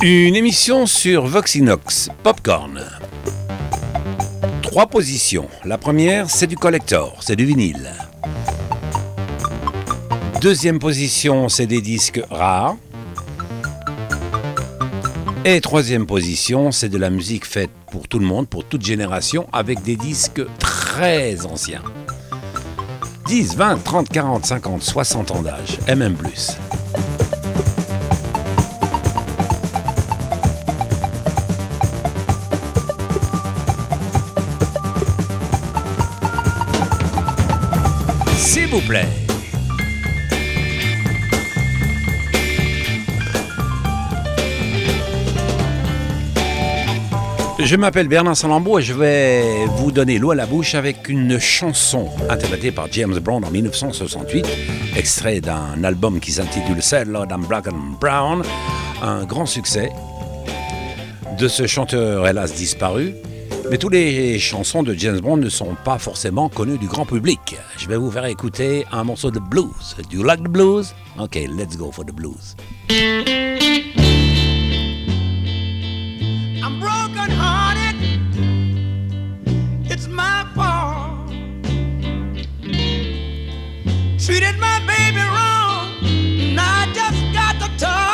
Une émission sur Voxinox, Popcorn. Trois positions. La première, c'est du collector, c'est du vinyle. Deuxième position, c'est des disques rares. Et troisième position, c'est de la musique faite pour tout le monde, pour toute génération, avec des disques très anciens. 10, 20, 30, 40, 50, 60 ans d'âge, et même plus. Je m'appelle Bernard Salambo et je vais vous donner l'eau à la bouche avec une chanson interprétée par James Brown en 1968, extrait d'un album qui s'intitule Sailor I'm Black and Brown, un grand succès de ce chanteur hélas disparu. Mais toutes les chansons de James Brown ne sont pas forcément connues du grand public. Je vais vous faire écouter un morceau de blues. Do you like the blues? Ok, let's go for the blues. I'm broken hearted. It's my fault. Treated my baby wrong. I just got to talk.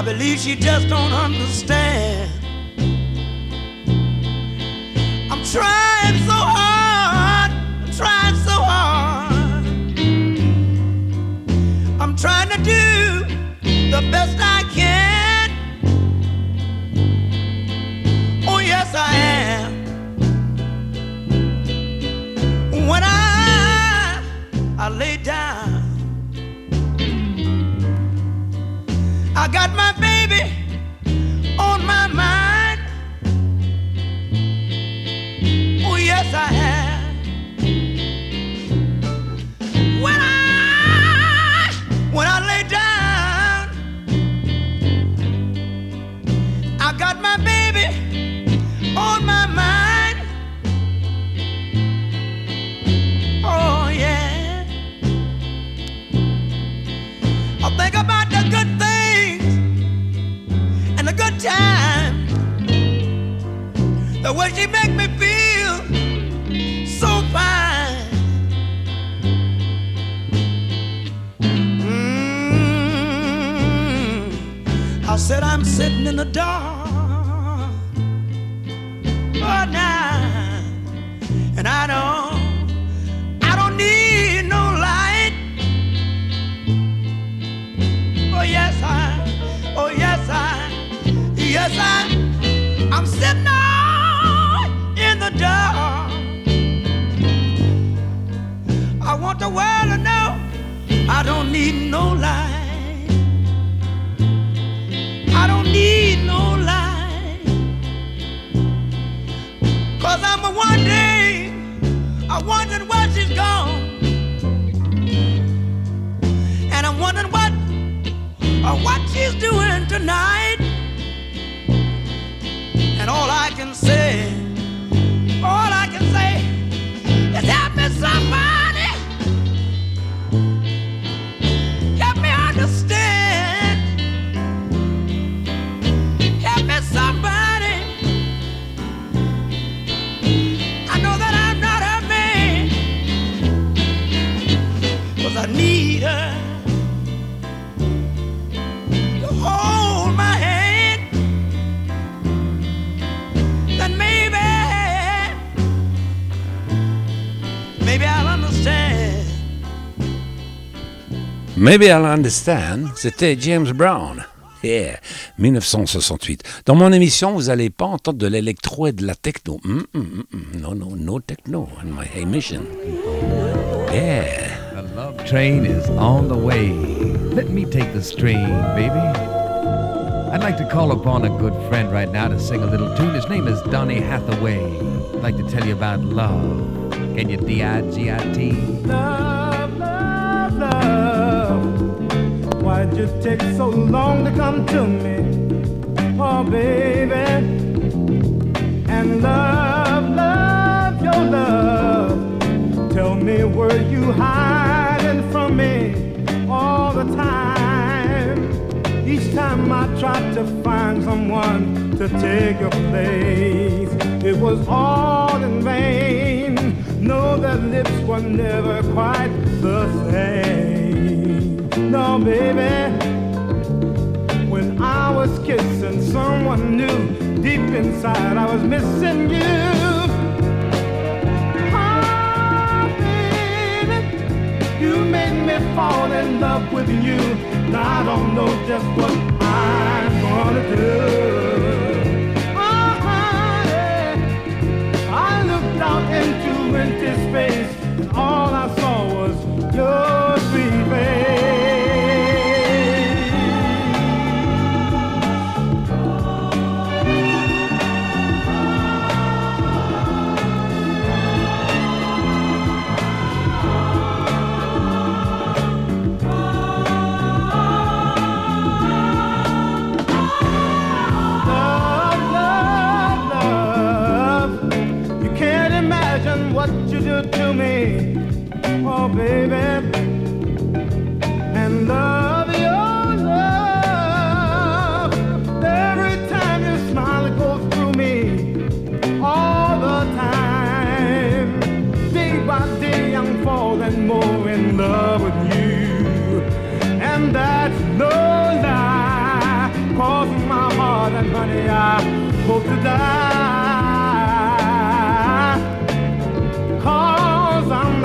I believe she just don't understand. I'm trying so hard, I'm trying so hard. I'm trying to do the best I can. Oh, yes, I am. When I, I lay Mm. said I'm sitting in the dark. And I don't, I don't need no light. Oh yes, I, oh yes, I, yes I, I'm sitting I want the world to know I don't need no light. I don't need no light. Cause I'm a wondering, I'm wondering where she's gone. And I'm wondering what, or what she's doing tonight. And all I can say, Maybe I'll understand, c'était James Brown. Yeah, 1968. Dans mon émission, vous n'allez pas entendre de l'électro et de la techno. Mm, mm, mm, mm. No, no, no techno in my emission. Yeah. The love train is on the way. Let me take the strain, baby. I'd like to call upon a good friend right now to sing a little tune. His name is Donny Hathaway. I'd like to tell you about love. Can you D-I-G-I-T? Love, Why'd you take so long to come to me? Oh, baby. And love, love, your love. Tell me, were you hiding from me all the time? Each time I tried to find someone to take your place, it was all in vain. No, their lips were never quite the same. No, baby. When I was kissing someone new, deep inside I was missing you. You made me fall in love with you. Now I don't know just what I'm gonna do.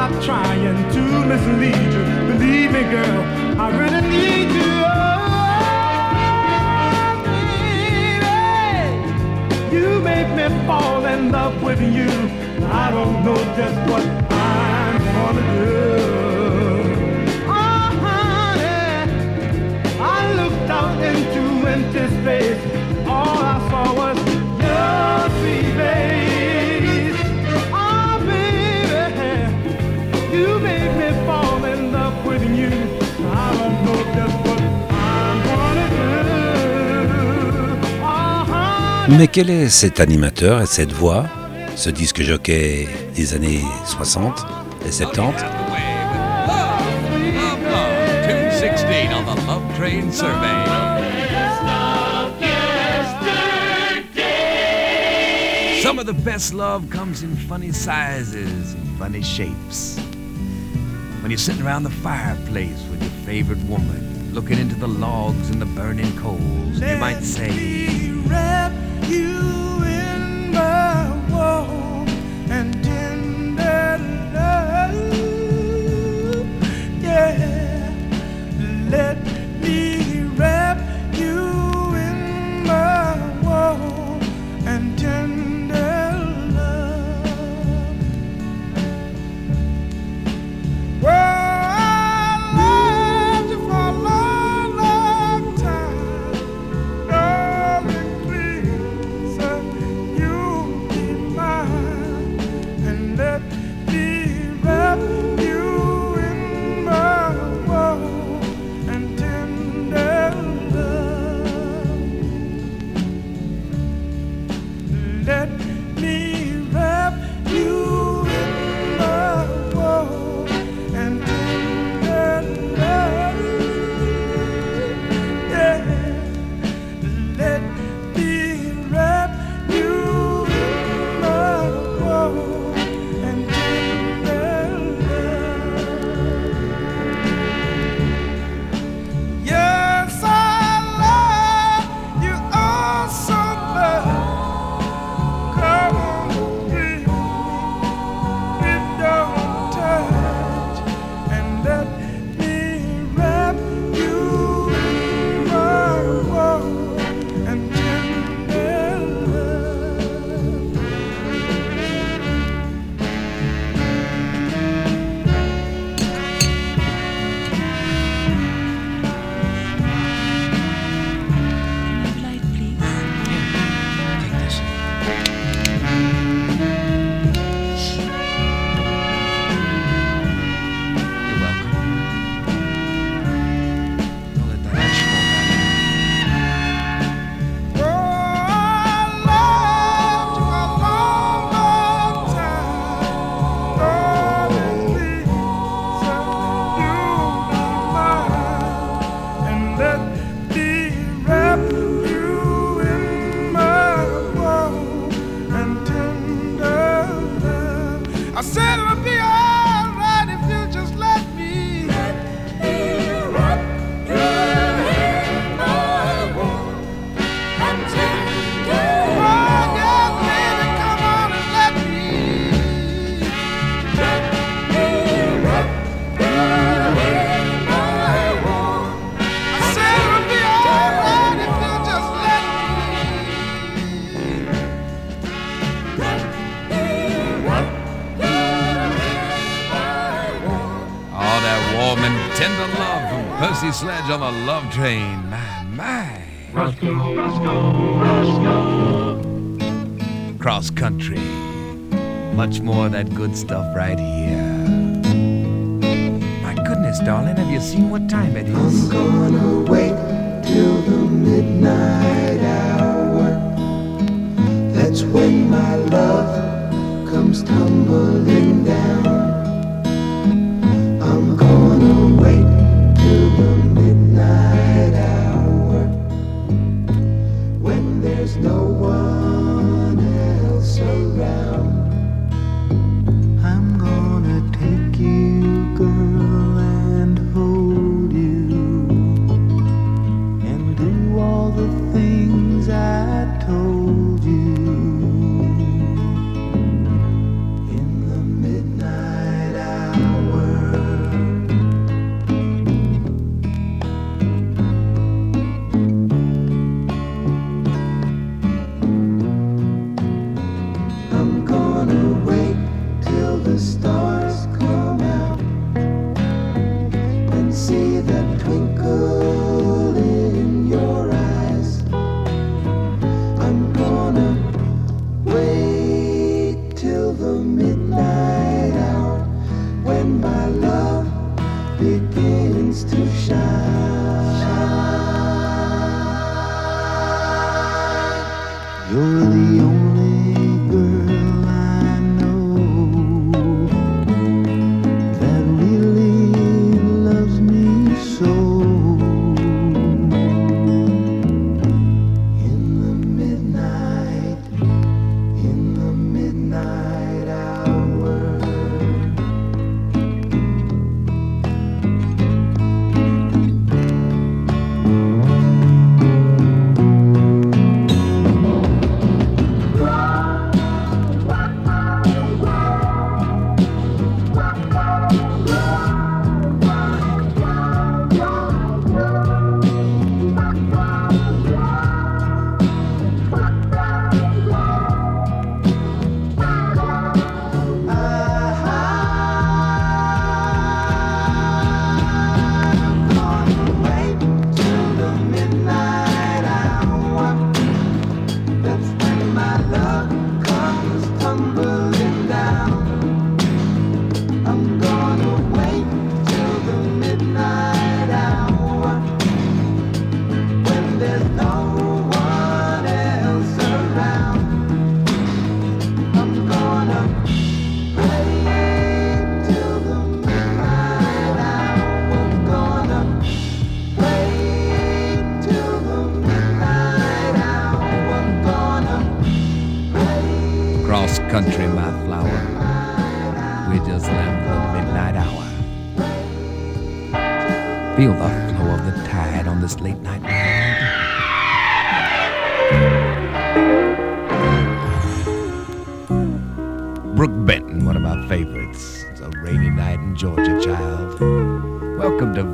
Not trying to mislead you. Believe me, girl, I really need you. Oh, baby. You make me fall in love with you. I don't know just what I'm gonna do. Oh, honey, I looked out into empty space. Mais quel est cet animateur et cette voix, ce disque jockey des années 60 et 70 Love, love. Tune 16 on the Love Train Survey. Some of the best love comes in funny sizes and funny shapes. When you're sitting around the fireplace with your favorite woman, looking into the logs and the burning coals, you might say, Sledge on the Love Train. My, my. Roscoe, Roscoe, Roscoe. Cross country. Much more of that good stuff right here. My goodness, darling, have you seen what time it is? I'm gonna wait till the midnight hour. That's when my love comes tumbling down.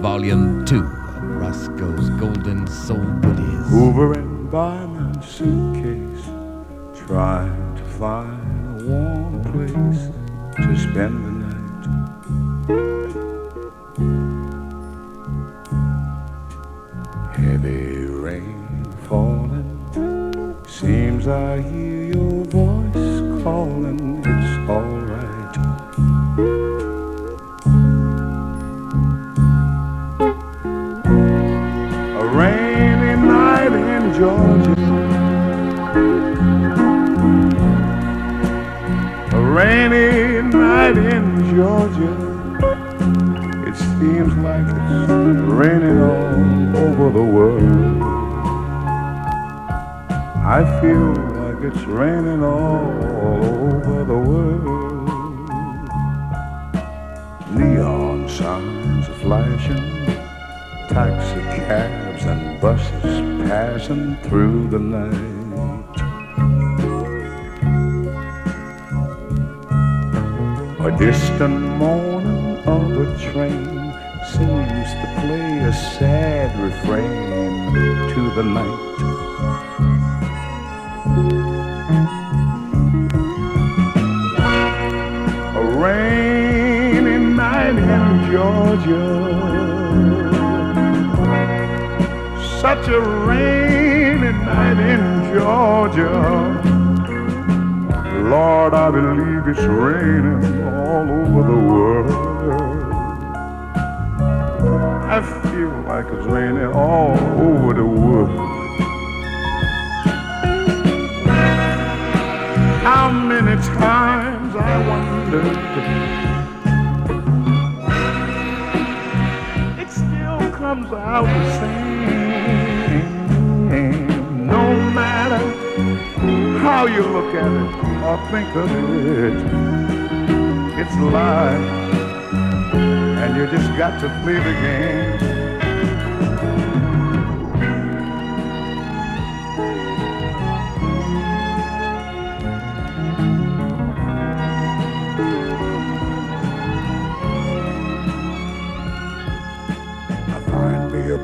Volume two of Roscoe's Golden Soul Goodies. Hoovering by my suitcase, trying to find a warm place to spend the night. Georgia. A rainy night in Georgia. It seems like it's raining all over the world. I feel like it's raining all over the world. Neon signs flashing, taxi cab passing through the night. A distant moaning of a train seems to play a sad refrain to the night. A rainy night in Georgia. Such a rainy night in Georgia. Lord, I believe it's raining all over the world. I feel like it's raining all over the world. How many times I wondered it still comes out the same. No matter how you look at it or think of it, it's life, and you just got to play the game.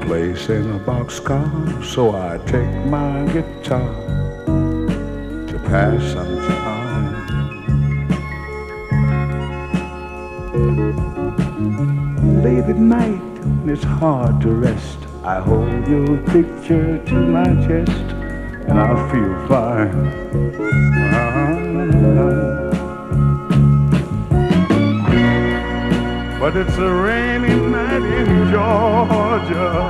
Place in a boxcar, so I take my guitar to pass some time. Late at night, when it's hard to rest, I hold your picture to my chest, and I feel fine. But it's a rainy Georgia.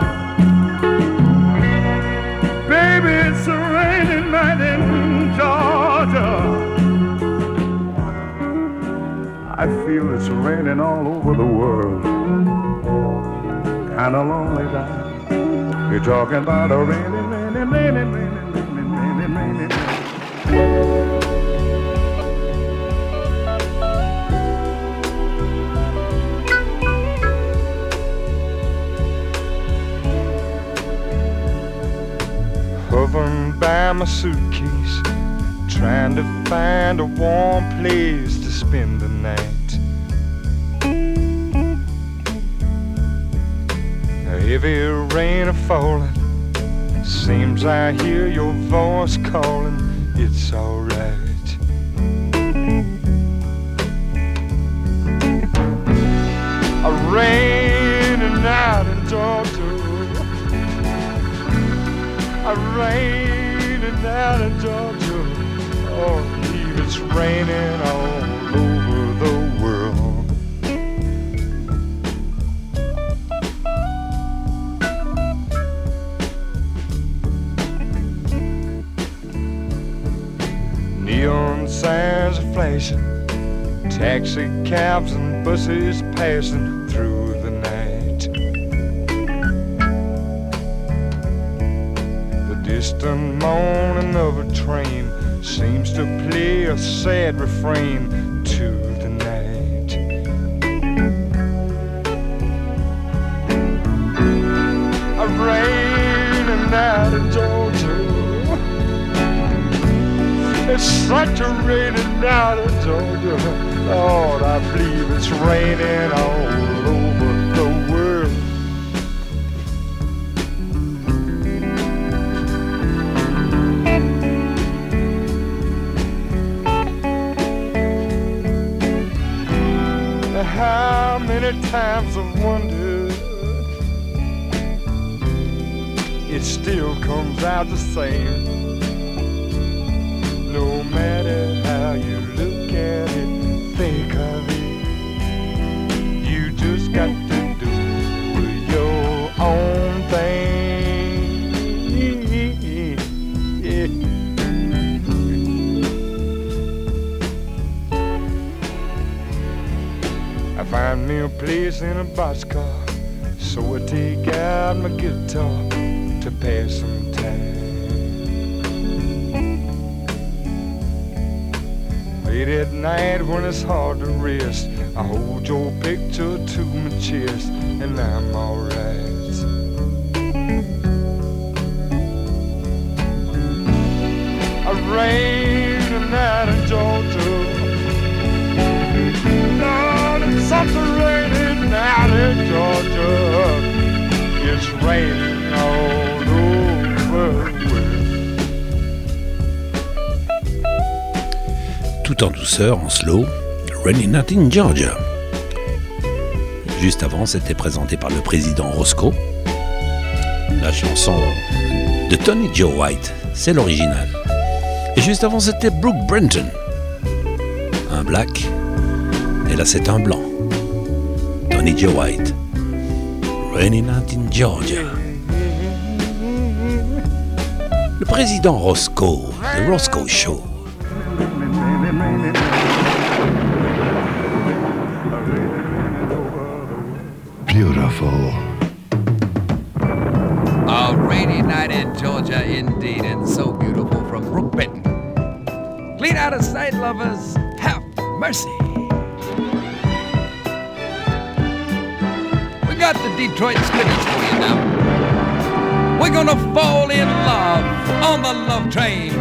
Baby, it's a rainy night in Georgia. I feel it's raining all over the world. Kinda lonely now. You're talking about a rainy, rainy, rainy, rainy, rainy, rainy, rainy. Hovering by my suitcase, trying to find a warm place to spend the night. A heavy rain a falling, seems I hear your voice calling. It's alright. A rainy night in Georgia. A rainy night in Georgia. Oh, it's raining all over the world. Neon signs are flashing, taxi cabs and buses passing through the distant moaning of a train seems to play a sad refrain to the night. A rainy night in Georgia. It's such a rainy night in Georgia. Lord, I believe it's raining all over many times I've wondered. It still comes out the same. No matter how you look at it, think of a place in a boxcar, so I take out my guitar to pass some time. Late at night when it's hard to rest, I hold your picture to my chest, and I'm alright. I raining out in Georgia. Lord, it's something raining Tout en douceur, en slow, Raining Out in Georgia. Juste avant, c'était présenté par le président Roscoe. La chanson de Tony Joe White, c'est l'original. Et juste avant, c'était Brooke Brenton. Un black. Et là, c'est un blanc. Tony Joe White. Rainy Night in Georgia. Le président Roscoe, The Roscoe Show. Beautiful. A rainy night in Georgia, indeed, and so beautiful from Brook Benton. Clean out of sight, lovers, have mercy. Detroit Spinners for you now. We're gonna fall in love on the love train.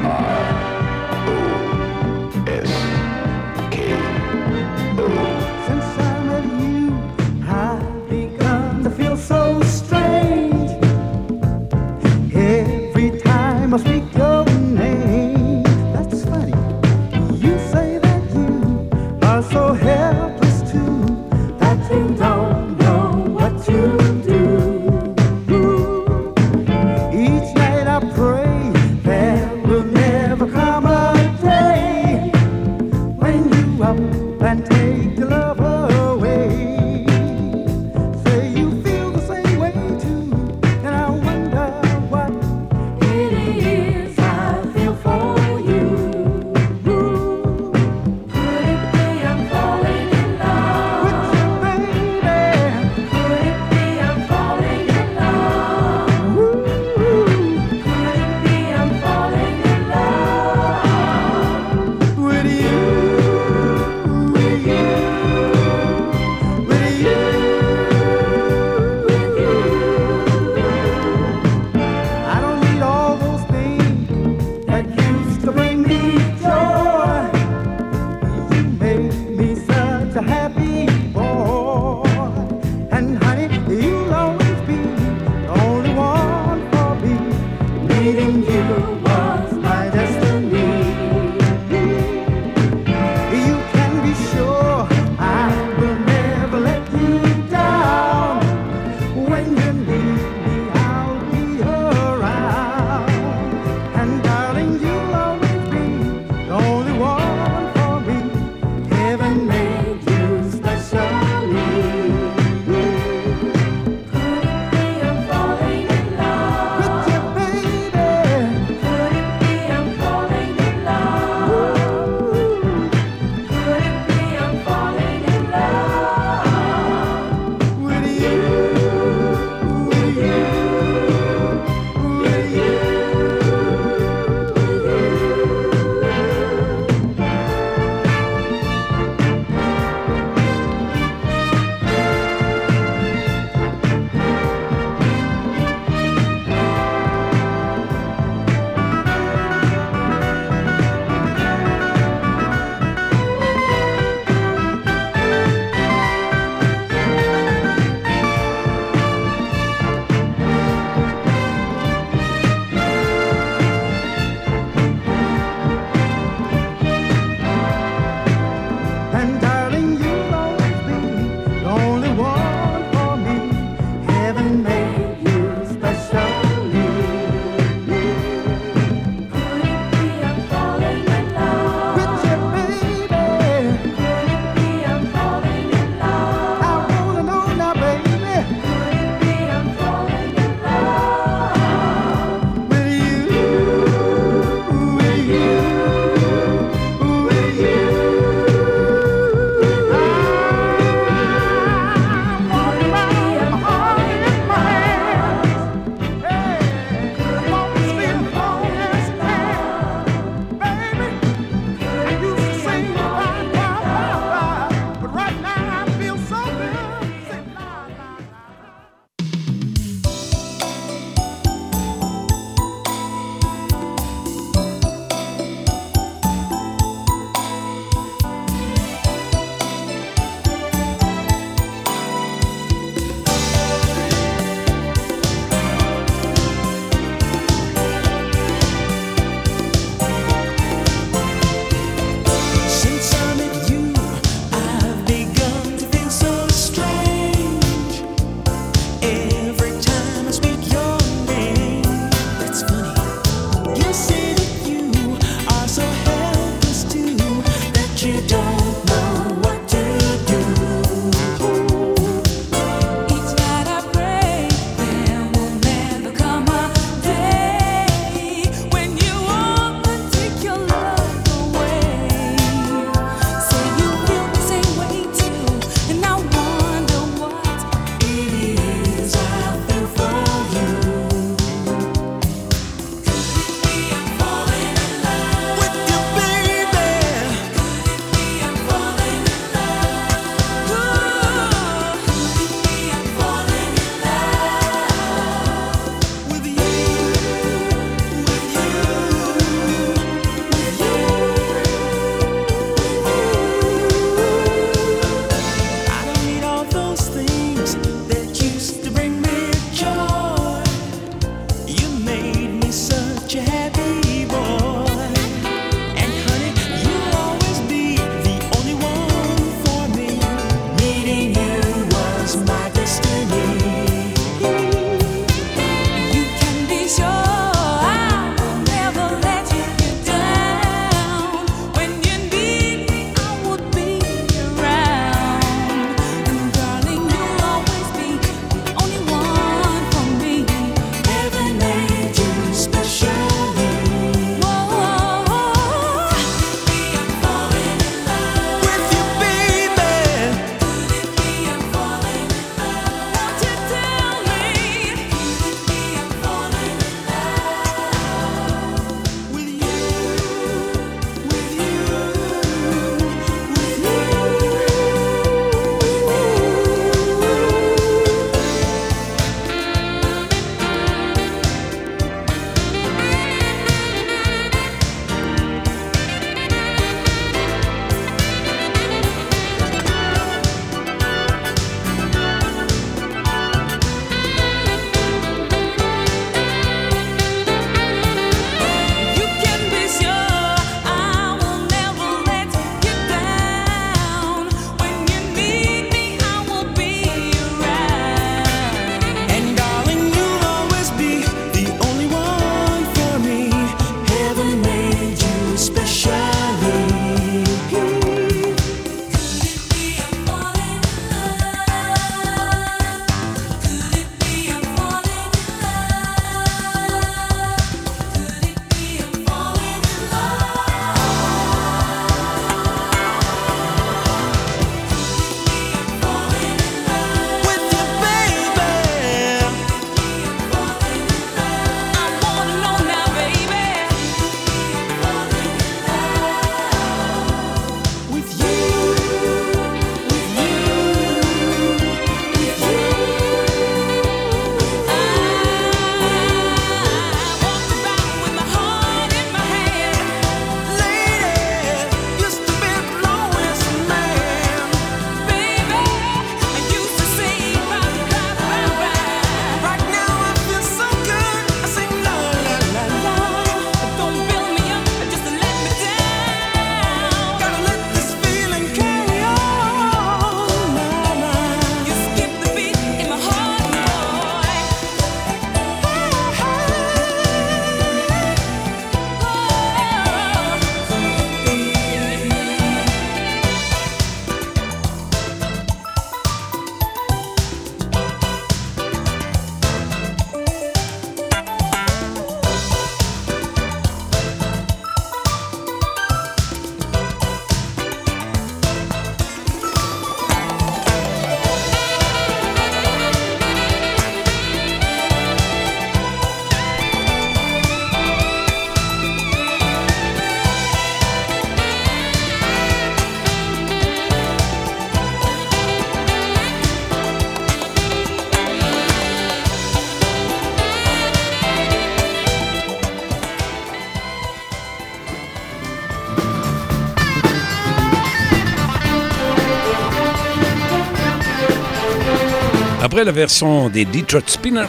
La version des Detroit Spinners,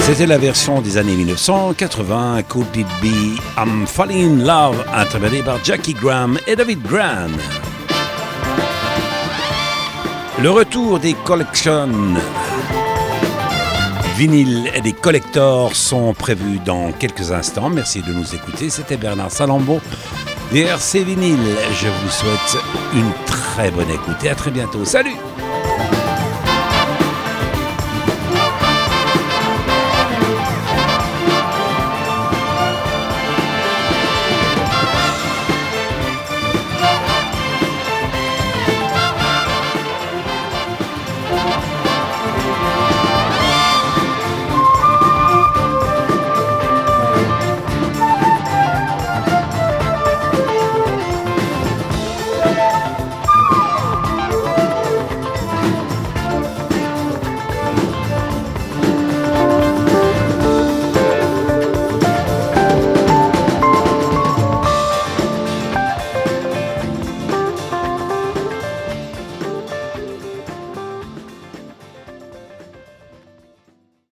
c'était la version des années 1980, Could It I'm Falling in Love, interprétée par Jackie Graham et David Graham. Le retour des collections vinyles et des collectors sont prévus dans quelques instants. Merci de nous écouter. C'était Bernard Salambo VRC Vinyl, je vous souhaite une très bonne écoute et à très bientôt. Salut